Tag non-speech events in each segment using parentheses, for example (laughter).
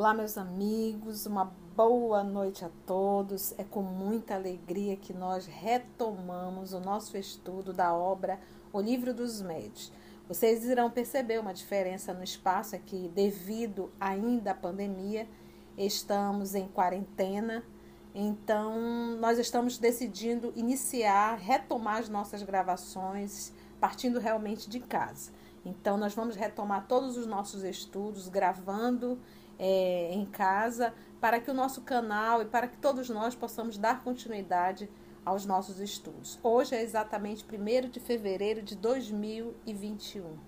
Olá, meus amigos, uma boa noite a todos. É com muita alegria que nós retomamos o nosso estudo da obra O Livro dos Médios. Vocês irão perceber uma diferença no espaço aqui, devido ainda à pandemia. Estamos em quarentena, então nós estamos decidindo iniciar, retomar as nossas gravações, partindo realmente de casa. Então, nós vamos retomar todos os nossos estudos, gravando é, em casa, para que o nosso canal e para que todos nós possamos dar continuidade aos nossos estudos. Hoje é exatamente 1 de fevereiro de 2021.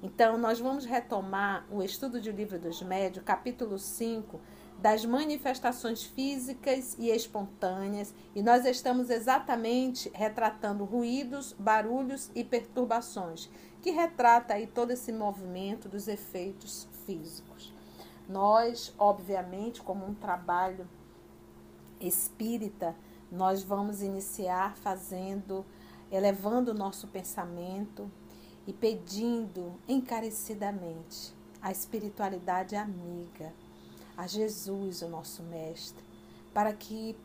Então, nós vamos retomar o estudo de Livro dos Médios, capítulo 5, das manifestações físicas e espontâneas, e nós estamos exatamente retratando ruídos, barulhos e perturbações, que retrata aí todo esse movimento dos efeitos físicos. Nós, obviamente, como um trabalho espírita, nós vamos iniciar fazendo, elevando o nosso pensamento e pedindo encarecidamente a espiritualidade amiga, a Jesus, o nosso Mestre, para que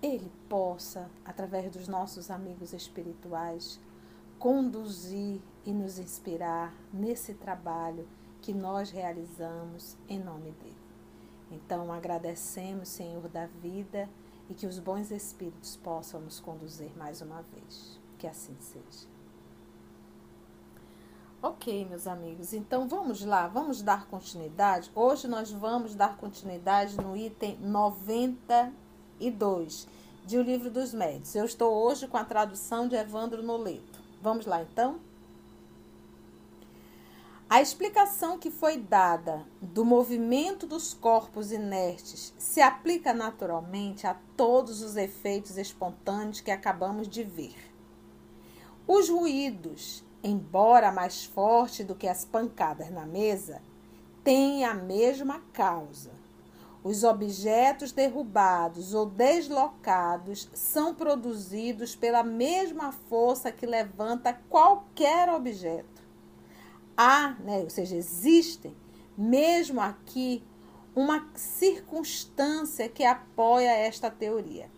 Ele possa, através dos nossos amigos espirituais, conduzir e nos inspirar nesse trabalho que nós realizamos em nome dele. Então agradecemos, Senhor da vida, e que os bons espíritos possam nos conduzir mais uma vez. Que assim seja. Ok, meus amigos, então vamos lá, vamos dar continuidade. Hoje nós vamos dar continuidade no item 92 de O Livro dos Médios. Eu estou hoje com a tradução de Evandro Noleto. Vamos lá então? A explicação que foi dada do movimento dos corpos inertes se aplica naturalmente a todos os efeitos espontâneos que acabamos de ver. Os ruídos, embora mais fortes do que as pancadas na mesa, têm a mesma causa. Os objetos derrubados ou deslocados são produzidos pela mesma força que levanta qualquer objeto há, né, ou seja, existem, mesmo aqui, uma circunstância que apoia esta teoria.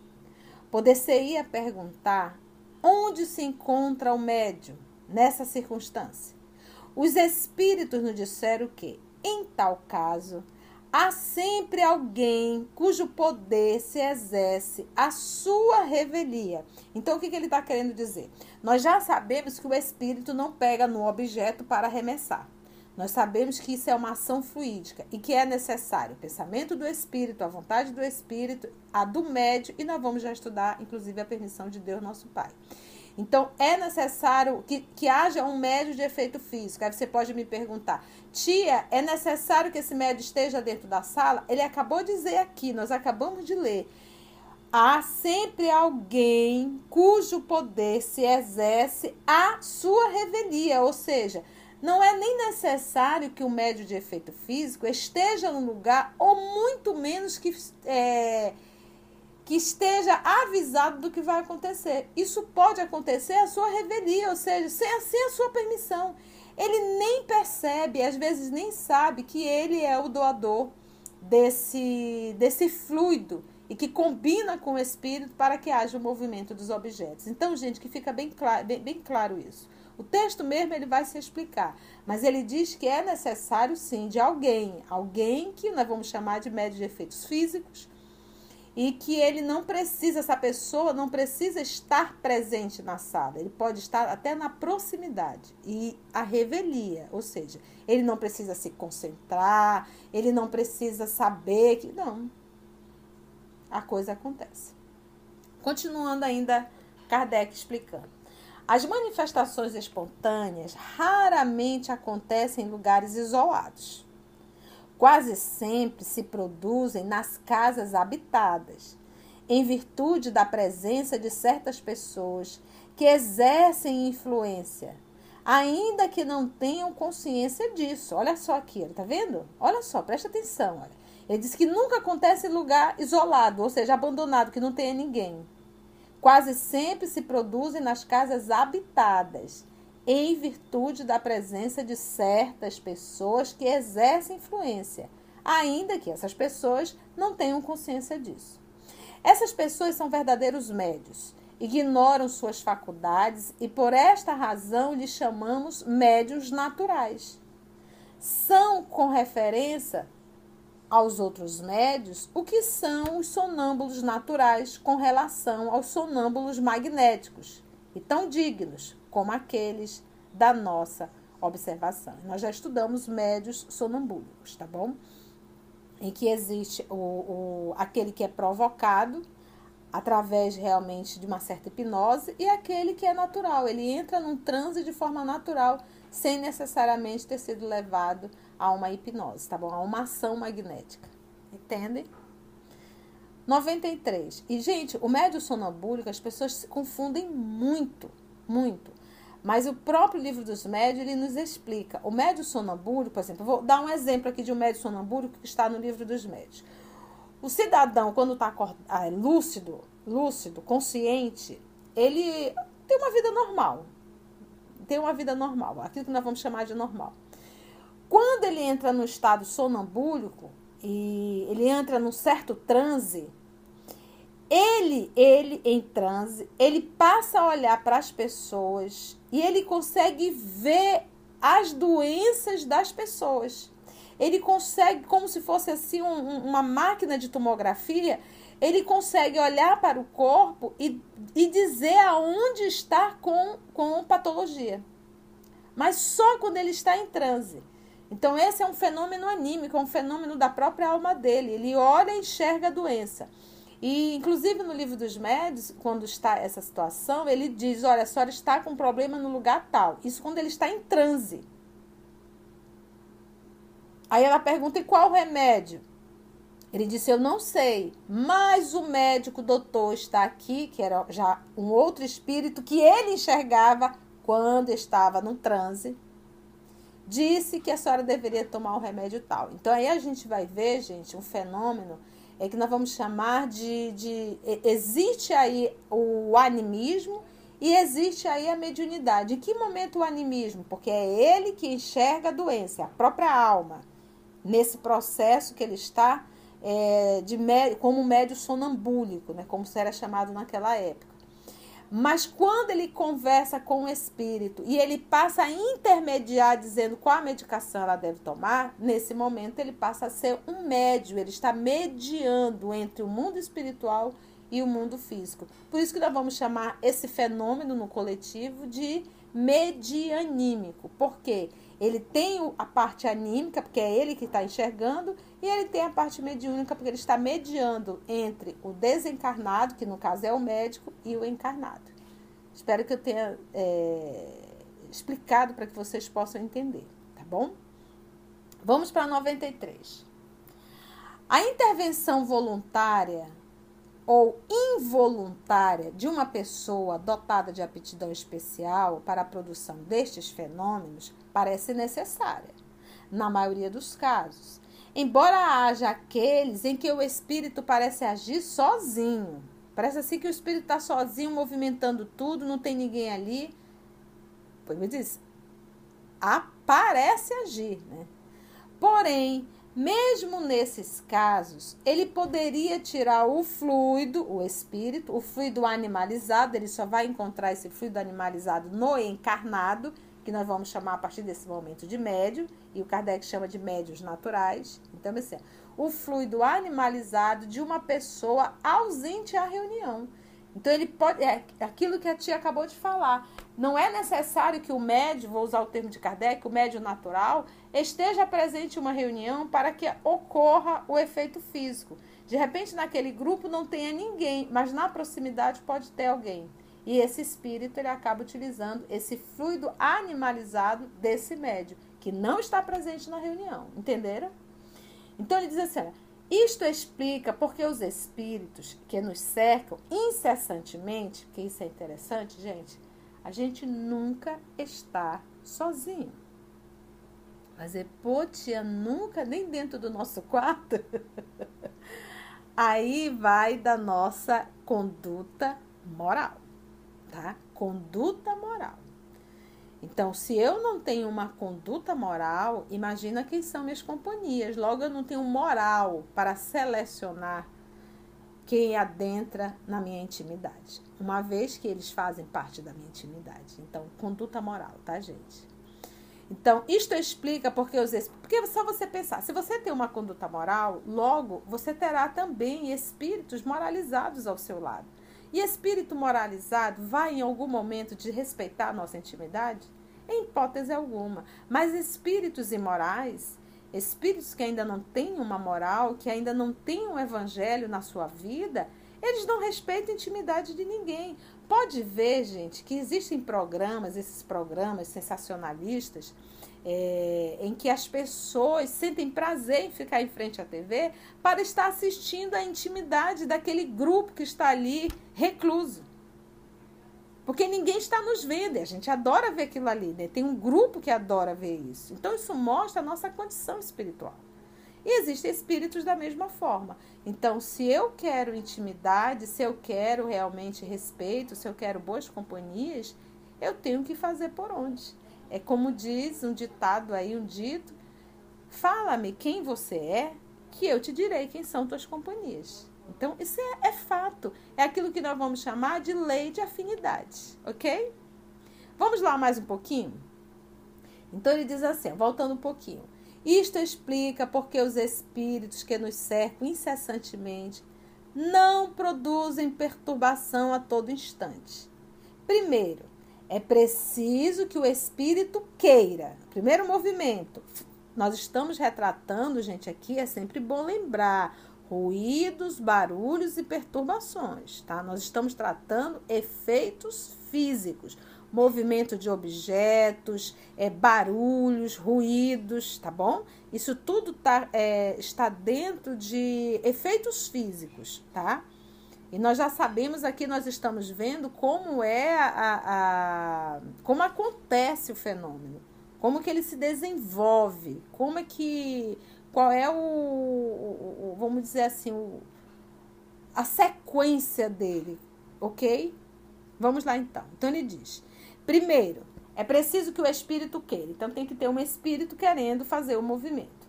Poder-se-ia perguntar onde se encontra o médium nessa circunstância. Os espíritos nos disseram que, em tal caso, há sempre alguém cujo poder se exerce a sua revelia. Então, o que, que ele está querendo dizer? Nós já sabemos que o espírito não pega no objeto para arremessar. Nós sabemos que isso é uma ação fluídica e que é necessário o pensamento do espírito, a vontade do espírito, a do médio, e nós vamos já estudar, inclusive, a permissão de Deus, nosso Pai. Então, é necessário que, que haja um médio de efeito físico. Aí você pode me perguntar, tia, é necessário que esse médio esteja dentro da sala? Ele acabou de dizer aqui, nós acabamos de ler. Há sempre alguém cujo poder se exerce à sua revelia, ou seja, não é nem necessário que o médio de efeito físico esteja no lugar, ou muito menos que. É, que esteja avisado do que vai acontecer. Isso pode acontecer a sua revelia, ou seja, sem, sem a sua permissão. Ele nem percebe, às vezes nem sabe que ele é o doador desse, desse fluido e que combina com o espírito para que haja o movimento dos objetos. Então, gente, que fica bem claro, bem, bem claro isso. O texto mesmo ele vai se explicar, mas ele diz que é necessário sim de alguém, alguém que nós vamos chamar de médio de efeitos físicos, e que ele não precisa, essa pessoa não precisa estar presente na sala, ele pode estar até na proximidade e a revelia, ou seja, ele não precisa se concentrar, ele não precisa saber que não, a coisa acontece. Continuando ainda, Kardec explicando. As manifestações espontâneas raramente acontecem em lugares isolados quase sempre se produzem nas casas habitadas, em virtude da presença de certas pessoas que exercem influência, ainda que não tenham consciência disso. Olha só aqui, tá vendo? Olha só, presta atenção. Olha. Ele diz que nunca acontece em lugar isolado, ou seja, abandonado, que não tenha ninguém. Quase sempre se produzem nas casas habitadas, em virtude da presença de certas pessoas que exercem influência, ainda que essas pessoas não tenham consciência disso. Essas pessoas são verdadeiros médios, ignoram suas faculdades e por esta razão lhes chamamos médios naturais. São, com referência aos outros médios, o que são os sonâmbulos naturais com relação aos sonâmbulos magnéticos, e tão dignos como aqueles da nossa observação. Nós já estudamos médios sonambúlicos, tá bom? Em que existe o, o, aquele que é provocado através realmente de uma certa hipnose e aquele que é natural. Ele entra num transe de forma natural, sem necessariamente ter sido levado a uma hipnose, tá bom? A uma ação magnética. Entendem? 93. E, gente, o médio sonambúlico, as pessoas se confundem muito, muito. Mas o próprio livro dos médios, ele nos explica. O médio sonambúlico, por exemplo, vou dar um exemplo aqui de um médio sonambúlico que está no livro dos médios. O cidadão, quando está ah, lúcido, lúcido, consciente, ele tem uma vida normal. Tem uma vida normal, aquilo que nós vamos chamar de normal. Quando ele entra no estado sonambúlico e ele entra num certo transe, ele, ele em transe, ele passa a olhar para as pessoas e ele consegue ver as doenças das pessoas. Ele consegue, como se fosse assim um, uma máquina de tomografia, ele consegue olhar para o corpo e, e dizer aonde está com, com patologia. Mas só quando ele está em transe. Então, esse é um fenômeno anímico, é um fenômeno da própria alma dele. Ele olha e enxerga a doença. E, inclusive, no livro dos médios, quando está essa situação, ele diz: Olha, a senhora está com um problema no lugar tal. Isso quando ele está em transe. Aí ela pergunta: E qual o remédio? Ele disse: Eu não sei, mas o médico doutor está aqui, que era já um outro espírito que ele enxergava quando estava no transe. Disse que a senhora deveria tomar o remédio tal. Então aí a gente vai ver, gente, um fenômeno é que nós vamos chamar de, de existe aí o animismo e existe aí a mediunidade. Em que momento o animismo? Porque é ele que enxerga a doença, a própria alma, nesse processo que ele está é, de como médio sonambúlico, né, como era chamado naquela época. Mas quando ele conversa com o espírito e ele passa a intermediar dizendo qual a medicação ela deve tomar, nesse momento ele passa a ser um médio, ele está mediando entre o mundo espiritual e o mundo físico. Por isso que nós vamos chamar esse fenômeno no coletivo de medianímico. Por quê? Ele tem a parte anímica, porque é ele que está enxergando, e ele tem a parte mediúnica, porque ele está mediando entre o desencarnado, que no caso é o médico, e o encarnado. Espero que eu tenha é, explicado para que vocês possam entender, tá bom? Vamos para 93. A intervenção voluntária ou involuntária de uma pessoa dotada de aptidão especial para a produção destes fenômenos parece necessária, na maioria dos casos. Embora haja aqueles em que o espírito parece agir sozinho, parece assim que o espírito está sozinho movimentando tudo, não tem ninguém ali. Pois me diz, aparece agir, né? Porém, mesmo nesses casos, ele poderia tirar o fluido, o espírito, o fluido animalizado, ele só vai encontrar esse fluido animalizado no encarnado, que nós vamos chamar a partir desse momento de médio, e o Kardec chama de médios naturais. Então, assim, o fluido animalizado de uma pessoa ausente à reunião. Então ele pode. É aquilo que a tia acabou de falar. Não é necessário que o médio, vou usar o termo de Kardec, o médio natural, esteja presente em uma reunião para que ocorra o efeito físico. De repente, naquele grupo não tenha ninguém, mas na proximidade pode ter alguém. E esse espírito ele acaba utilizando esse fluido animalizado desse médio, que não está presente na reunião. Entenderam? Então ele diz assim: olha, isto explica porque os espíritos que nos cercam incessantemente, que isso é interessante, gente, a gente nunca está sozinho. Mas é potia nunca, nem dentro do nosso quarto. (laughs) Aí vai da nossa conduta moral, tá? Conduta moral. Então, se eu não tenho uma conduta moral, imagina quem são minhas companhias. Logo, eu não tenho moral para selecionar quem adentra na minha intimidade, uma vez que eles fazem parte da minha intimidade. Então, conduta moral, tá, gente? Então, isto explica porque os porque só você pensar, se você tem uma conduta moral, logo você terá também espíritos moralizados ao seu lado. E espírito moralizado vai em algum momento de respeitar a nossa intimidade? Em hipótese alguma. Mas espíritos imorais, espíritos que ainda não têm uma moral, que ainda não têm um evangelho na sua vida, eles não respeitam a intimidade de ninguém. Pode ver, gente, que existem programas, esses programas sensacionalistas, é, em que as pessoas sentem prazer em ficar em frente à TV para estar assistindo a intimidade daquele grupo que está ali recluso. Porque ninguém está nos vendo, a gente adora ver aquilo ali, né? Tem um grupo que adora ver isso. Então, isso mostra a nossa condição espiritual. E existem espíritos da mesma forma. Então, se eu quero intimidade, se eu quero realmente respeito, se eu quero boas companhias, eu tenho que fazer por onde? É como diz um ditado aí, um dito: fala-me quem você é, que eu te direi quem são tuas companhias. Então, isso é, é, fato. É aquilo que nós vamos chamar de lei de afinidade, ok? Vamos lá mais um pouquinho? Então, ele diz assim, voltando um pouquinho. Isto explica porque os espíritos que nos cercam incessantemente não produzem perturbação a todo instante. Primeiro, é preciso que o espírito queira. Primeiro movimento. Nós estamos retratando, gente, aqui é sempre bom lembrar ruídos, barulhos e perturbações, tá? Nós estamos tratando efeitos físicos, movimento de objetos, é, barulhos, ruídos, tá bom? Isso tudo tá, é, está dentro de efeitos físicos, tá? E nós já sabemos aqui, nós estamos vendo como é a, a, como acontece o fenômeno, como que ele se desenvolve, como é que qual é o, o, o vamos dizer assim, o, a sequência dele, ok? Vamos lá então. Então ele diz: primeiro, é preciso que o espírito queira. Então tem que ter um espírito querendo fazer o movimento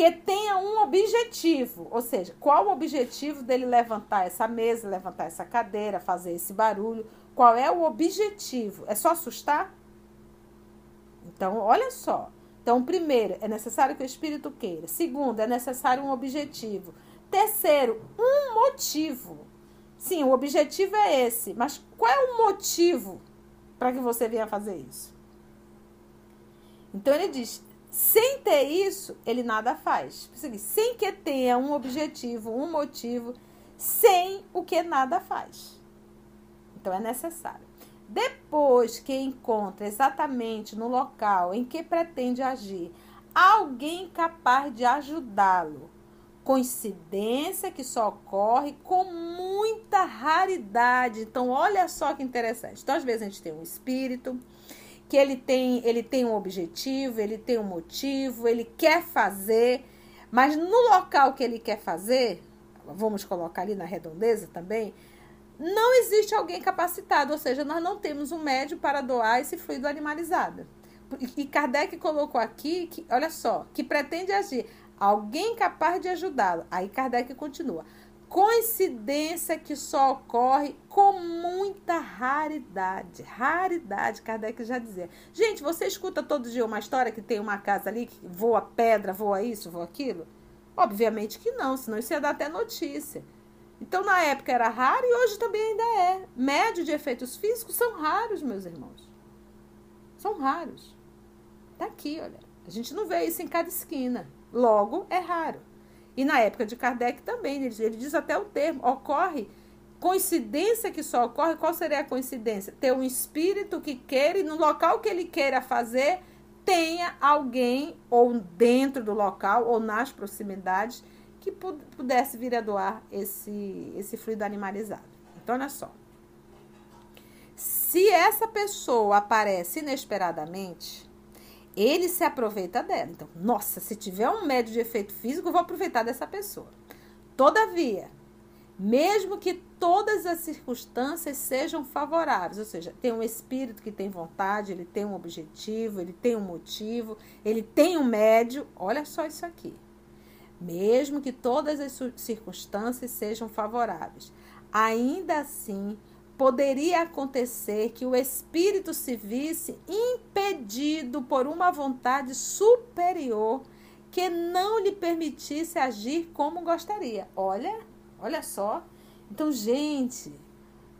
que tenha um objetivo, ou seja, qual o objetivo dele levantar essa mesa, levantar essa cadeira, fazer esse barulho? Qual é o objetivo? É só assustar? Então, olha só. Então, primeiro, é necessário que o espírito queira. Segundo, é necessário um objetivo. Terceiro, um motivo. Sim, o objetivo é esse, mas qual é o motivo para que você venha fazer isso? Então ele diz: sem ter isso, ele nada faz. Sem que tenha um objetivo, um motivo, sem o que nada faz. Então é necessário. Depois que encontra exatamente no local em que pretende agir alguém capaz de ajudá-lo, coincidência que só ocorre com muita raridade. Então, olha só que interessante. Então, às vezes a gente tem um espírito, que ele tem, ele tem um objetivo, ele tem um motivo, ele quer fazer, mas no local que ele quer fazer, vamos colocar ali na redondeza também, não existe alguém capacitado, ou seja, nós não temos um médio para doar esse fluido animalizado. E Kardec colocou aqui, que, olha só, que pretende agir alguém capaz de ajudá-lo. Aí Kardec continua coincidência que só ocorre com muita raridade. Raridade, Kardec já dizia. Gente, você escuta todo dia uma história que tem uma casa ali que voa pedra, voa isso, voa aquilo? Obviamente que não, senão isso ia dar até notícia. Então, na época era raro e hoje também ainda é. Médio de efeitos físicos são raros, meus irmãos. São raros. Tá aqui, olha. A gente não vê isso em cada esquina. Logo, é raro. E na época de Kardec também, ele, ele diz até o termo, ocorre coincidência que só ocorre, qual seria a coincidência? Ter um espírito que queira e no local que ele queira fazer, tenha alguém ou dentro do local ou nas proximidades que pudesse vir a doar esse, esse fluido animalizado. Então, olha só. Se essa pessoa aparece inesperadamente, ele se aproveita dela. Então, nossa, se tiver um médio de efeito físico, vou aproveitar dessa pessoa. Todavia, mesmo que todas as circunstâncias sejam favoráveis, ou seja, tem um espírito que tem vontade, ele tem um objetivo, ele tem um motivo, ele tem um médio. Olha só isso aqui. Mesmo que todas as circunstâncias sejam favoráveis, ainda assim poderia acontecer que o espírito se visse impedido por uma vontade superior que não lhe permitisse agir como gostaria. Olha, Olha só. Então, gente,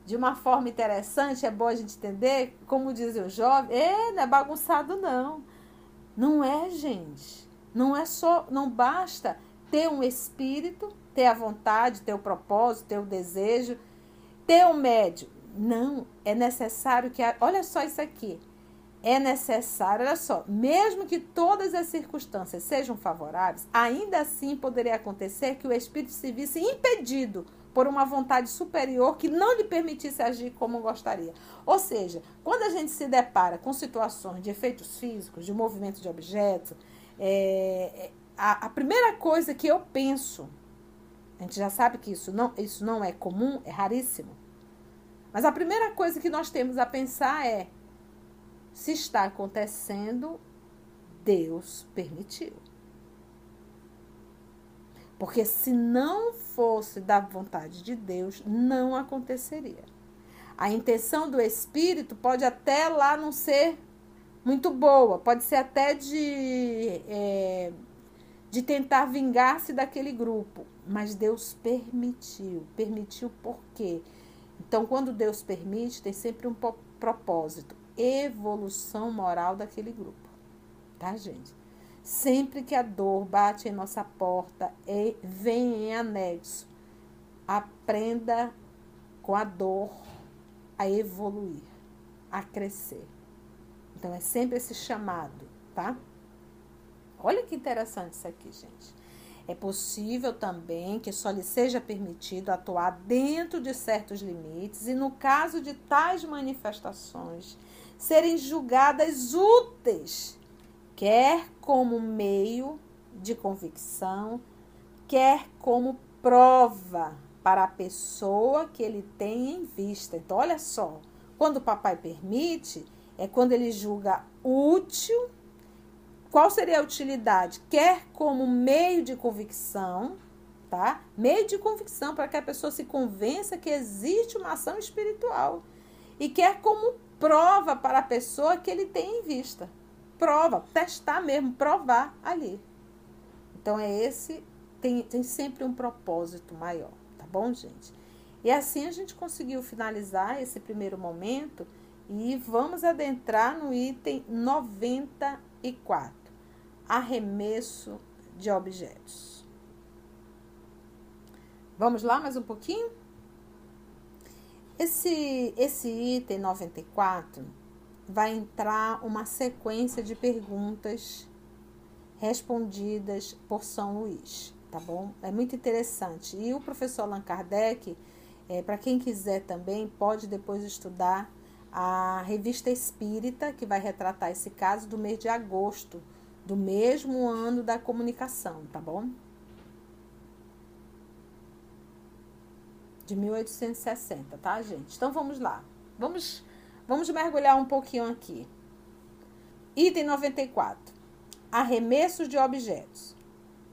de uma forma interessante, é bom a gente entender, como dizem os jovens, é, não é bagunçado não. Não é, gente. Não é só, não basta ter um espírito, ter a vontade, ter o propósito, ter o desejo, ter um médio. Não, é necessário que, olha só isso aqui é necessário, olha só, mesmo que todas as circunstâncias sejam favoráveis, ainda assim poderia acontecer que o espírito se visse impedido por uma vontade superior que não lhe permitisse agir como gostaria. Ou seja, quando a gente se depara com situações de efeitos físicos, de movimento de objetos, é, a, a primeira coisa que eu penso, a gente já sabe que isso não, isso não é comum, é raríssimo, mas a primeira coisa que nós temos a pensar é se está acontecendo, Deus permitiu. Porque se não fosse da vontade de Deus, não aconteceria. A intenção do Espírito pode até lá não ser muito boa, pode ser até de, é, de tentar vingar-se daquele grupo, mas Deus permitiu. Permitiu por quê? Então, quando Deus permite, tem sempre um propósito evolução moral daquele grupo. Tá, gente? Sempre que a dor bate em nossa porta e vem em anexo, aprenda com a dor a evoluir, a crescer. Então é sempre esse chamado, tá? Olha que interessante isso aqui, gente. É possível também que só lhe seja permitido atuar dentro de certos limites e, no caso de tais manifestações, serem julgadas úteis, quer como meio de convicção, quer como prova para a pessoa que ele tem em vista. Então, olha só, quando o papai permite, é quando ele julga útil. Qual seria a utilidade? Quer como meio de convicção, tá? Meio de convicção para que a pessoa se convença que existe uma ação espiritual. E quer como prova para a pessoa que ele tem em vista. Prova, testar mesmo, provar ali. Então é esse, tem, tem sempre um propósito maior, tá bom, gente? E assim a gente conseguiu finalizar esse primeiro momento e vamos adentrar no item 94, arremesso de objetos. Vamos lá mais um pouquinho? Esse, esse item 94 vai entrar uma sequência de perguntas respondidas por São Luís, tá bom? É muito interessante. E o professor Allan Kardec, é, para quem quiser também, pode depois estudar a revista Espírita, que vai retratar esse caso do mês de agosto, do mesmo ano da comunicação, tá bom? de 1860, tá, gente? Então vamos lá. Vamos, vamos mergulhar um pouquinho aqui. Item 94. Arremessos de objetos.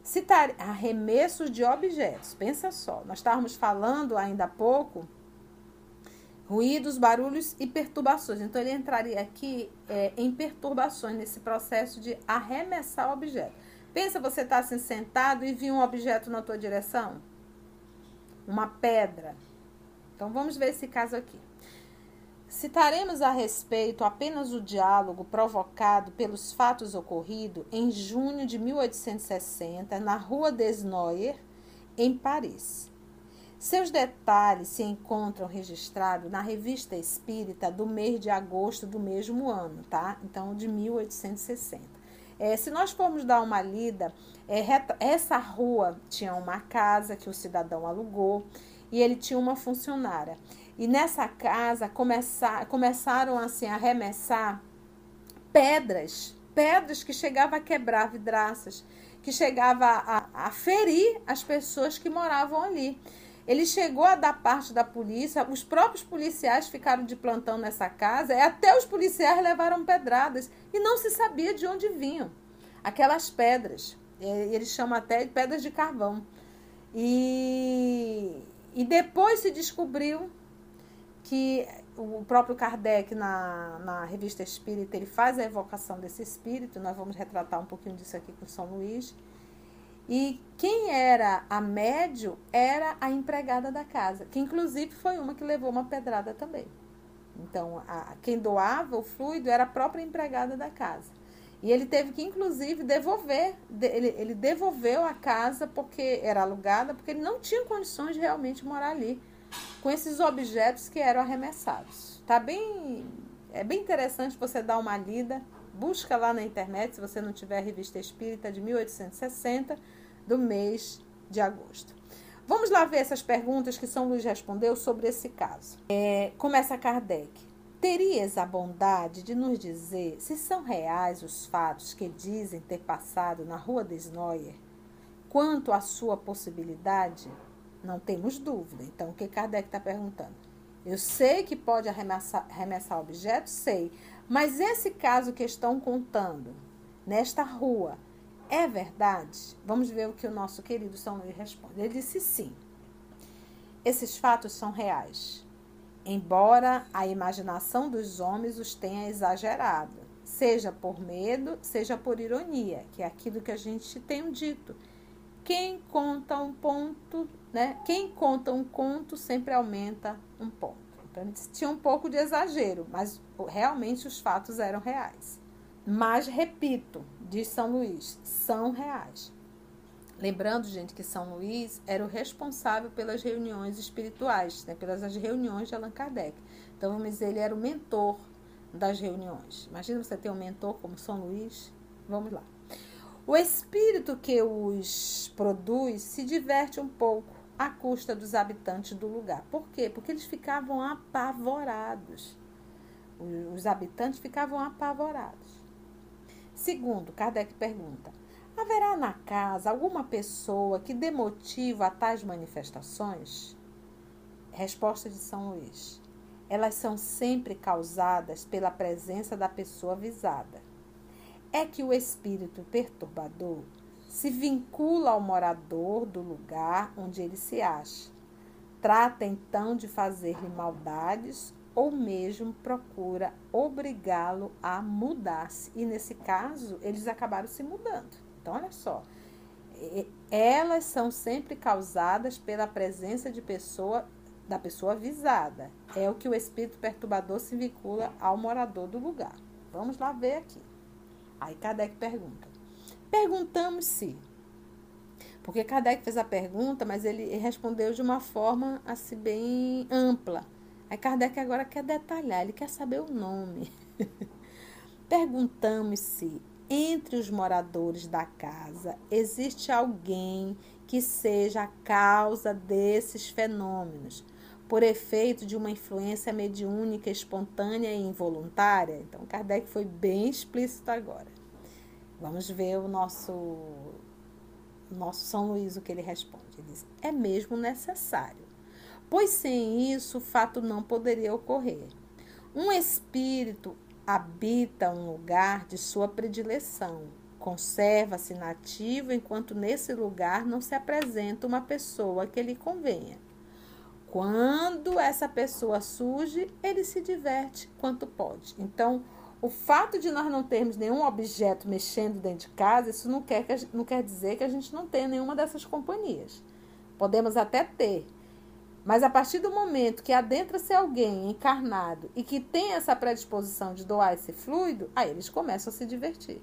Citar arremessos de objetos. Pensa só, nós estávamos falando ainda há pouco ruídos, barulhos e perturbações. Então ele entraria aqui é, em perturbações nesse processo de arremessar objeto. Pensa você está assim sentado e viu um objeto na tua direção? uma pedra. Então vamos ver esse caso aqui. Citaremos a respeito apenas o diálogo provocado pelos fatos ocorridos em junho de 1860 na Rua des Noyer, em Paris. Seus detalhes se encontram registrados na Revista Espírita do mês de agosto do mesmo ano, tá? Então, de 1860. É, se nós formos dar uma lida, é, essa rua tinha uma casa que o cidadão alugou e ele tinha uma funcionária. E nessa casa começar, começaram assim, a arremessar pedras, pedras que chegavam a quebrar vidraças, que chegava a, a ferir as pessoas que moravam ali. Ele chegou a dar parte da polícia, os próprios policiais ficaram de plantão nessa casa, e até os policiais levaram pedradas e não se sabia de onde vinham aquelas pedras. Eles chamam até de pedras de carvão. E, e depois se descobriu que o próprio Kardec, na, na revista Espírita, ele faz a evocação desse espírito, nós vamos retratar um pouquinho disso aqui com São Luís. E quem era a médio era a empregada da casa, que inclusive foi uma que levou uma pedrada também. Então, a, quem doava o fluido era a própria empregada da casa. E ele teve que, inclusive, devolver, ele, ele devolveu a casa porque era alugada, porque ele não tinha condições de realmente morar ali com esses objetos que eram arremessados. Tá bem, é bem interessante você dar uma lida, busca lá na internet, se você não tiver a revista Espírita de 1860, do mês de agosto. Vamos lá ver essas perguntas que São Luís respondeu sobre esse caso. É, começa Kardec. Terias a bondade de nos dizer se são reais os fatos que dizem ter passado na rua de Snoyer? Quanto à sua possibilidade, não temos dúvida. Então, o que Kardec está perguntando? Eu sei que pode arremessar, arremessar objetos, sei. Mas esse caso que estão contando, nesta rua, é verdade? Vamos ver o que o nosso querido São Luís responde. Ele disse sim. Esses fatos são reais embora a imaginação dos homens os tenha exagerado, seja por medo, seja por ironia, que é aquilo que a gente tem dito. Quem conta um ponto, né? Quem conta um conto sempre aumenta um ponto. Então, tinha um pouco de exagero, mas realmente os fatos eram reais. Mas, repito, diz São Luís, são reais. Lembrando, gente, que São Luís era o responsável pelas reuniões espirituais, né, pelas reuniões de Allan Kardec. Então, vamos dizer, ele era o mentor das reuniões. Imagina você ter um mentor como São Luís. Vamos lá. O espírito que os produz se diverte um pouco à custa dos habitantes do lugar. Por quê? Porque eles ficavam apavorados. Os habitantes ficavam apavorados. Segundo, Kardec pergunta: Haverá na casa alguma pessoa que dê motivo a tais manifestações? Resposta de São Luís. Elas são sempre causadas pela presença da pessoa avisada. É que o espírito perturbador se vincula ao morador do lugar onde ele se acha. Trata então de fazer-lhe maldades ou mesmo procura obrigá-lo a mudar-se. E nesse caso, eles acabaram se mudando. Então, olha só. Elas são sempre causadas pela presença de pessoa da pessoa avisada. É o que o espírito perturbador se vincula ao morador do lugar. Vamos lá ver aqui. Aí Kardec pergunta. Perguntamos se. Porque Kardec fez a pergunta, mas ele respondeu de uma forma assim bem ampla. Aí Kardec agora quer detalhar, ele quer saber o nome. (laughs) Perguntamos se entre os moradores da casa existe alguém que seja a causa desses fenômenos, por efeito de uma influência mediúnica espontânea e involuntária? Então, Kardec foi bem explícito agora. Vamos ver o nosso, nosso São Luís, o que ele responde. Ele diz: é mesmo necessário, pois sem isso o fato não poderia ocorrer. Um espírito habita um lugar de sua predileção. Conserva-se nativo enquanto nesse lugar não se apresenta uma pessoa que lhe convenha. Quando essa pessoa surge, ele se diverte quanto pode. Então, o fato de nós não termos nenhum objeto mexendo dentro de casa, isso não quer, não quer dizer que a gente não tenha nenhuma dessas companhias. Podemos até ter, mas a partir do momento que adentra-se alguém encarnado e que tem essa predisposição de doar esse fluido, aí eles começam a se divertir.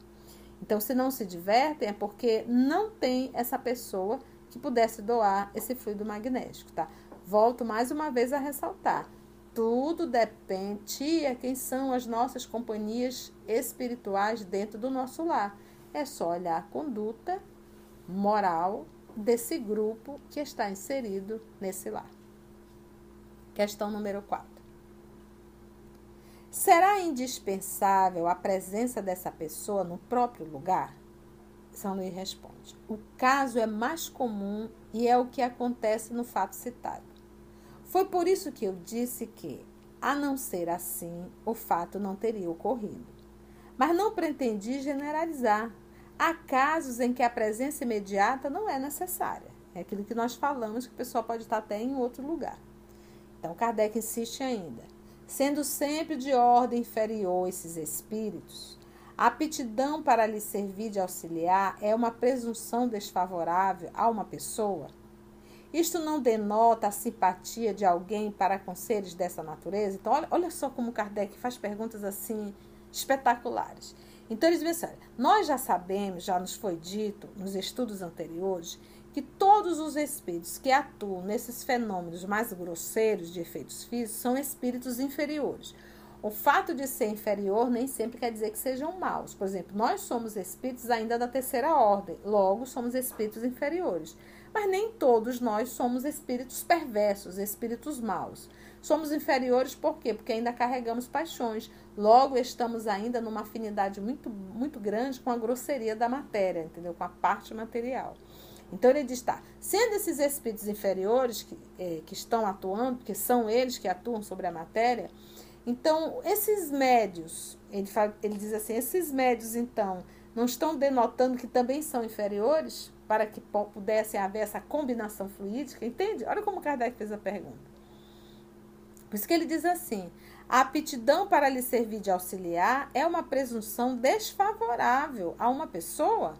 Então, se não se divertem, é porque não tem essa pessoa que pudesse doar esse fluido magnético, tá? Volto mais uma vez a ressaltar. Tudo depende, tia, quem são as nossas companhias espirituais dentro do nosso lar. É só olhar a conduta moral desse grupo que está inserido nesse lar. Questão número 4. Será indispensável a presença dessa pessoa no próprio lugar? São Luís responde: o caso é mais comum E é o que acontece no fato citado. Foi por isso que eu disse que, a não ser assim, o fato não teria ocorrido. Mas não pretendi generalizar. Há casos em que a presença imediata não é necessária. É aquilo que nós falamos que o pessoal pode estar até em outro lugar. Então, Kardec insiste ainda. Sendo sempre de ordem inferior esses espíritos, a aptidão para lhe servir de auxiliar é uma presunção desfavorável a uma pessoa? Isto não denota a simpatia de alguém para com seres dessa natureza? Então, olha, olha só como Kardec faz perguntas assim espetaculares. Então, eles assim: nós já sabemos, já nos foi dito nos estudos anteriores, que todos os espíritos que atuam nesses fenômenos mais grosseiros de efeitos físicos são espíritos inferiores. O fato de ser inferior nem sempre quer dizer que sejam maus. Por exemplo, nós somos espíritos ainda da terceira ordem, logo somos espíritos inferiores. Mas nem todos nós somos espíritos perversos, espíritos maus. Somos inferiores por quê? Porque ainda carregamos paixões. Logo estamos ainda numa afinidade muito, muito grande com a grosseria da matéria, entendeu? Com a parte material. Então ele diz, tá, sendo esses espíritos inferiores que, é, que estão atuando, que são eles que atuam sobre a matéria, então, esses médios, ele, fala, ele diz assim, esses médios, então, não estão denotando que também são inferiores para que pudessem haver essa combinação fluídica, entende? Olha como Kardec fez a pergunta. Por isso que ele diz assim: a aptidão para lhe servir de auxiliar é uma presunção desfavorável a uma pessoa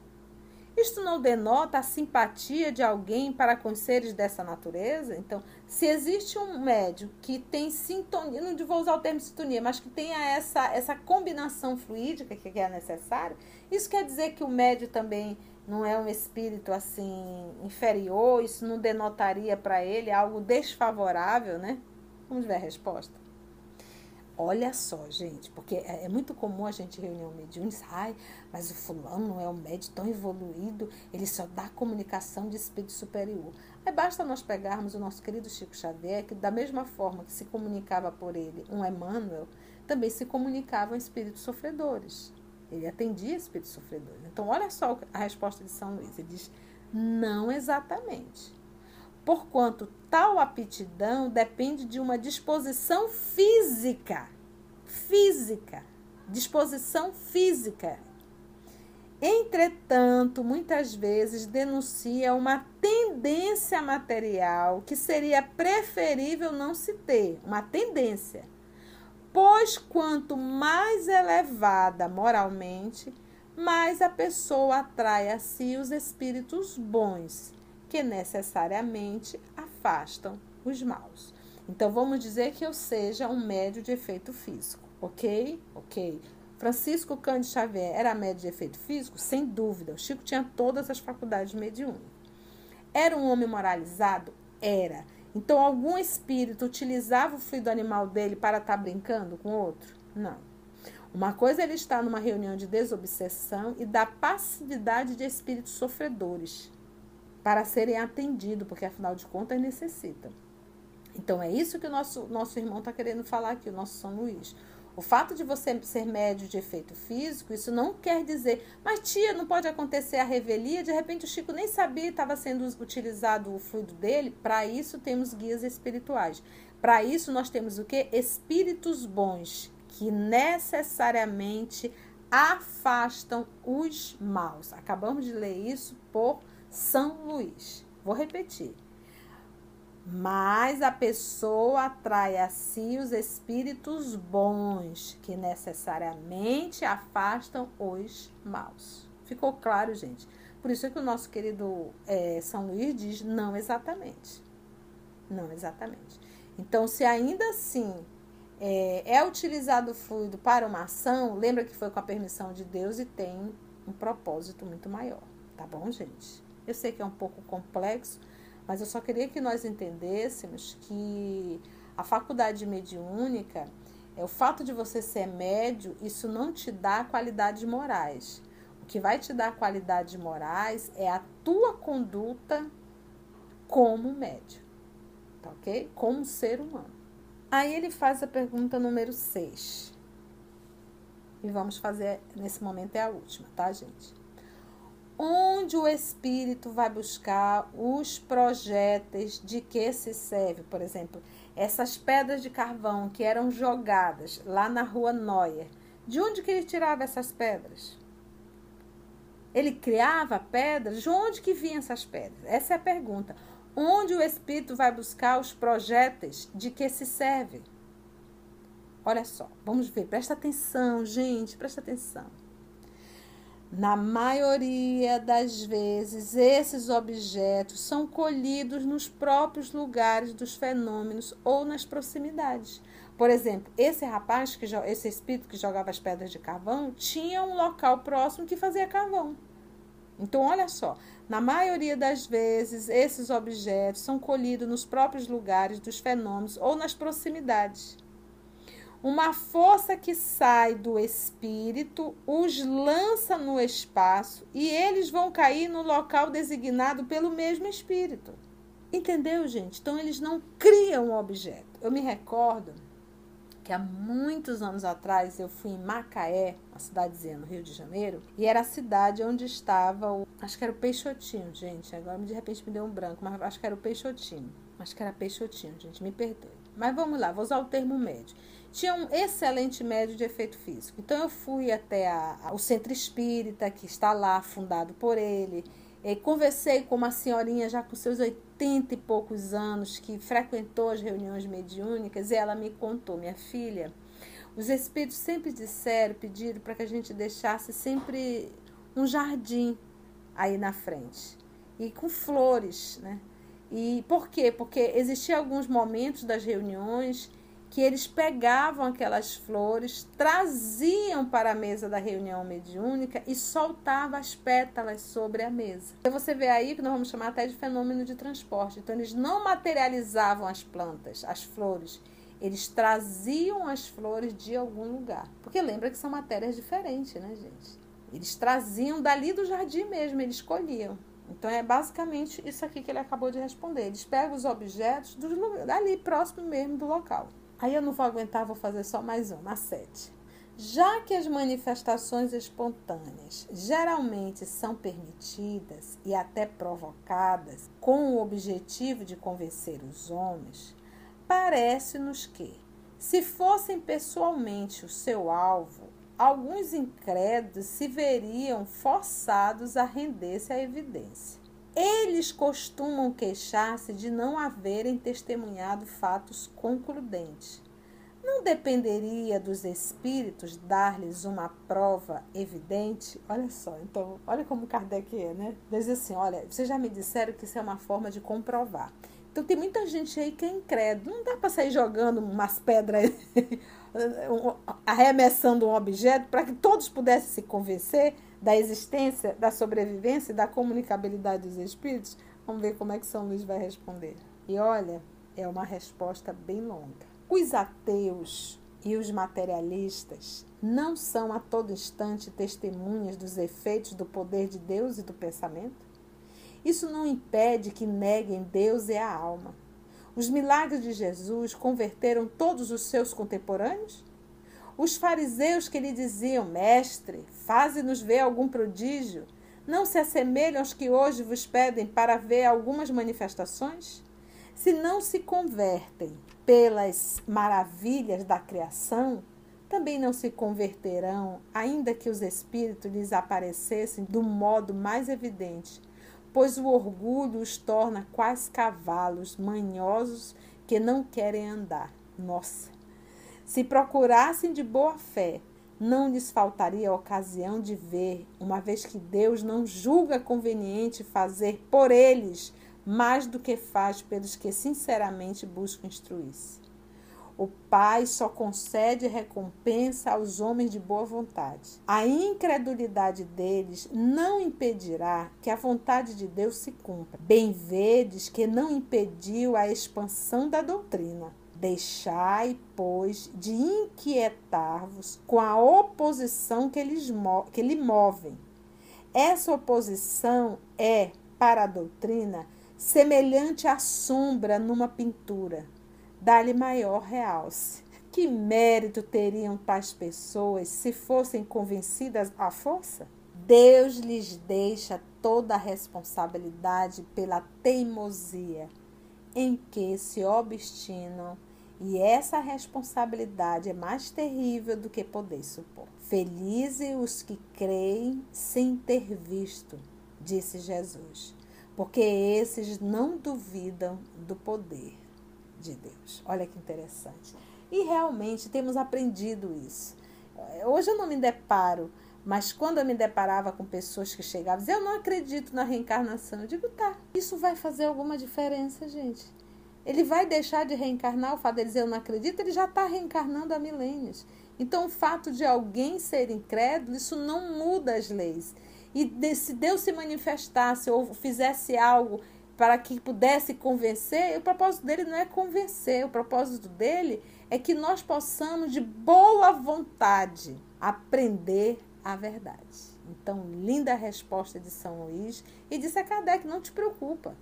isto não denota a simpatia de alguém para com seres dessa natureza? Então, se existe um médium que tem sintonia, não vou usar o termo sintonia, mas que tenha essa, essa combinação fluídica que é necessária, isso quer dizer que o médium também não é um espírito assim inferior, isso não denotaria para ele algo desfavorável, né? Vamos ver a resposta. Olha só, gente, porque é, é muito comum a gente reunião mediúnica, ai, mas o fulano não é um médium tão evoluído, ele só dá comunicação de espírito superior. Aí basta nós pegarmos o nosso querido Chico Xavier, que da mesma forma que se comunicava por ele um Emmanuel, também se comunicavam espíritos sofredores. Ele atendia espíritos sofredores. Então, olha só a resposta de São Luís. Ele diz, não exatamente porquanto tal aptidão depende de uma disposição física. Física. Disposição física. Entretanto, muitas vezes denuncia uma tendência material que seria preferível não se ter, uma tendência. Pois quanto mais elevada moralmente, mais a pessoa atrai a si os espíritos bons que necessariamente afastam os maus. Então vamos dizer que eu seja um médio de efeito físico, ok? Ok. Francisco Cândido Xavier era médio de efeito físico? Sem dúvida. O Chico tinha todas as faculdades mediúnicas. Era um homem moralizado? Era. Então algum espírito utilizava o fluido animal dele para estar tá brincando com outro? Não. Uma coisa é ele estar numa reunião de desobsessão e da passividade de espíritos sofredores para serem atendidos, porque afinal de contas necessitam. Então é isso que o nosso, nosso irmão está querendo falar aqui, o nosso São Luís. O fato de você ser médio de efeito físico, isso não quer dizer, mas tia, não pode acontecer a revelia, de repente o Chico nem sabia estava sendo utilizado o fluido dele. Para isso temos guias espirituais. Para isso nós temos o que? Espíritos bons, que necessariamente afastam os maus. Acabamos de ler isso por são Luís. Vou repetir. Mas a pessoa atrai a si os espíritos bons, que necessariamente afastam os maus. Ficou claro, gente? Por isso é que o nosso querido é, São Luís diz não exatamente. Não exatamente. Então, se ainda assim é, é utilizado o fluido para uma ação, lembra que foi com a permissão de Deus e tem um propósito muito maior. Tá bom, gente? Eu sei que é um pouco complexo, mas eu só queria que nós entendêssemos que a faculdade mediúnica, é o fato de você ser médio, isso não te dá qualidades morais. O que vai te dar qualidades morais é a tua conduta como médio, tá ok? Como ser humano. Aí ele faz a pergunta número 6. E vamos fazer, nesse momento é a última, tá, gente? Onde o espírito vai buscar os projéteis de que se serve, por exemplo, essas pedras de carvão que eram jogadas lá na rua Neuer. De onde que ele tirava essas pedras? Ele criava pedras? De onde que vinham essas pedras? Essa é a pergunta. Onde o espírito vai buscar os projéteis de que se serve? Olha só, vamos ver, presta atenção, gente, presta atenção. Na maioria das vezes, esses objetos são colhidos nos próprios lugares dos fenômenos ou nas proximidades. Por exemplo, esse rapaz, que esse espírito que jogava as pedras de carvão, tinha um local próximo que fazia carvão. Então, olha só, na maioria das vezes, esses objetos são colhidos nos próprios lugares dos fenômenos ou nas proximidades. Uma força que sai do espírito os lança no espaço e eles vão cair no local designado pelo mesmo espírito. Entendeu, gente? Então eles não criam o objeto. Eu me recordo que há muitos anos atrás eu fui em Macaé, uma cidadezinha no Rio de Janeiro, e era a cidade onde estava o. Acho que era o Peixotinho, gente. Agora de repente me deu um branco, mas acho que era o Peixotinho. Acho que era Peixotinho, gente, me perdoe. Mas vamos lá, vou usar o termo médio tinha um excelente médio de efeito físico. Então eu fui até a, a, o centro espírita, que está lá, fundado por ele. E conversei com uma senhorinha já com seus 80 e poucos anos, que frequentou as reuniões mediúnicas, e ela me contou, minha filha, os espíritos sempre disseram, pediram para que a gente deixasse sempre um jardim aí na frente. E com flores, né? E por quê? Porque existiam alguns momentos das reuniões que eles pegavam aquelas flores, traziam para a mesa da reunião mediúnica e soltavam as pétalas sobre a mesa. Então você vê aí que nós vamos chamar até de fenômeno de transporte. Então eles não materializavam as plantas, as flores. Eles traziam as flores de algum lugar. Porque lembra que são matérias diferentes, né, gente? Eles traziam dali do jardim mesmo, eles escolhiam. Então é basicamente isso aqui que ele acabou de responder. Eles pegam os objetos do, dali próximo mesmo do local. Aí eu não vou aguentar, vou fazer só mais uma, a sete. Já que as manifestações espontâneas geralmente são permitidas e até provocadas com o objetivo de convencer os homens, parece-nos que, se fossem pessoalmente o seu alvo, alguns incrédulos se veriam forçados a render-se à evidência. Eles costumam queixar-se de não haverem testemunhado fatos concludentes. Não dependeria dos espíritos dar-lhes uma prova evidente? Olha só, então, olha como Kardec é, né? Diz assim: olha, vocês já me disseram que isso é uma forma de comprovar. Então, tem muita gente aí que é incrédulo. Não dá para sair jogando umas pedras, (laughs) arremessando um objeto para que todos pudessem se convencer da existência, da sobrevivência e da comunicabilidade dos espíritos? Vamos ver como é que São Luís vai responder. E olha, é uma resposta bem longa. Os ateus e os materialistas não são a todo instante testemunhas dos efeitos do poder de Deus e do pensamento? Isso não impede que neguem Deus e a alma. Os milagres de Jesus converteram todos os seus contemporâneos? Os fariseus que lhe diziam: Mestre, faze-nos ver algum prodígio, não se assemelham aos que hoje vos pedem para ver algumas manifestações? Se não se convertem pelas maravilhas da criação, também não se converterão, ainda que os espíritos lhes aparecessem do modo mais evidente, pois o orgulho os torna quais cavalos manhosos que não querem andar. Nossa! Se procurassem de boa fé, não lhes faltaria a ocasião de ver, uma vez que Deus não julga conveniente fazer por eles mais do que faz pelos que sinceramente buscam instruir-se. O Pai só concede recompensa aos homens de boa vontade. A incredulidade deles não impedirá que a vontade de Deus se cumpra. Bem vedes que não impediu a expansão da doutrina Deixai, pois, de inquietar-vos com a oposição que, eles que lhe movem. Essa oposição é, para a doutrina, semelhante à sombra numa pintura. Dá-lhe maior realce. Que mérito teriam tais pessoas se fossem convencidas à força? Deus lhes deixa toda a responsabilidade pela teimosia em que se obstinam, e essa responsabilidade é mais terrível do que poder supor. Felizes os que creem sem ter visto, disse Jesus, porque esses não duvidam do poder de Deus. Olha que interessante. E realmente temos aprendido isso. Hoje eu não me deparo mas quando eu me deparava com pessoas que chegavam, eu não acredito na reencarnação. Eu digo, tá, isso vai fazer alguma diferença, gente. Ele vai deixar de reencarnar, o fato de dizer eu não acredito, ele já está reencarnando há milênios. Então, o fato de alguém ser incrédulo, isso não muda as leis. E se Deus se manifestasse ou fizesse algo para que pudesse convencer, o propósito dele não é convencer, o propósito dele é que nós possamos, de boa vontade, aprender a verdade. Então, linda resposta de São Luís e disse a Kardec: não te preocupa,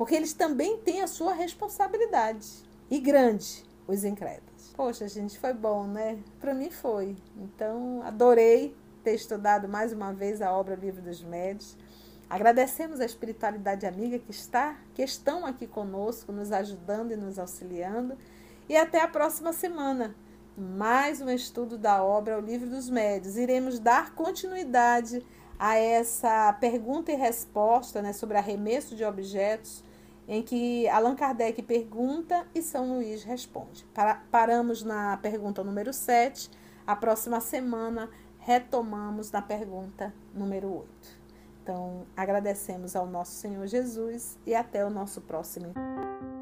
porque eles também têm a sua responsabilidade e grande, os incrédulos. Poxa, gente, foi bom, né? Para mim foi. Então, adorei ter estudado mais uma vez a obra Livro dos Médios. Agradecemos a espiritualidade amiga que está, que estão aqui conosco, nos ajudando e nos auxiliando. E até a próxima semana mais um estudo da obra O Livro dos Médios. Iremos dar continuidade a essa pergunta e resposta né, sobre arremesso de objetos, em que Allan Kardec pergunta e São Luís responde. Para, paramos na pergunta número 7. A próxima semana retomamos na pergunta número 8. Então, agradecemos ao nosso Senhor Jesus e até o nosso próximo encontro.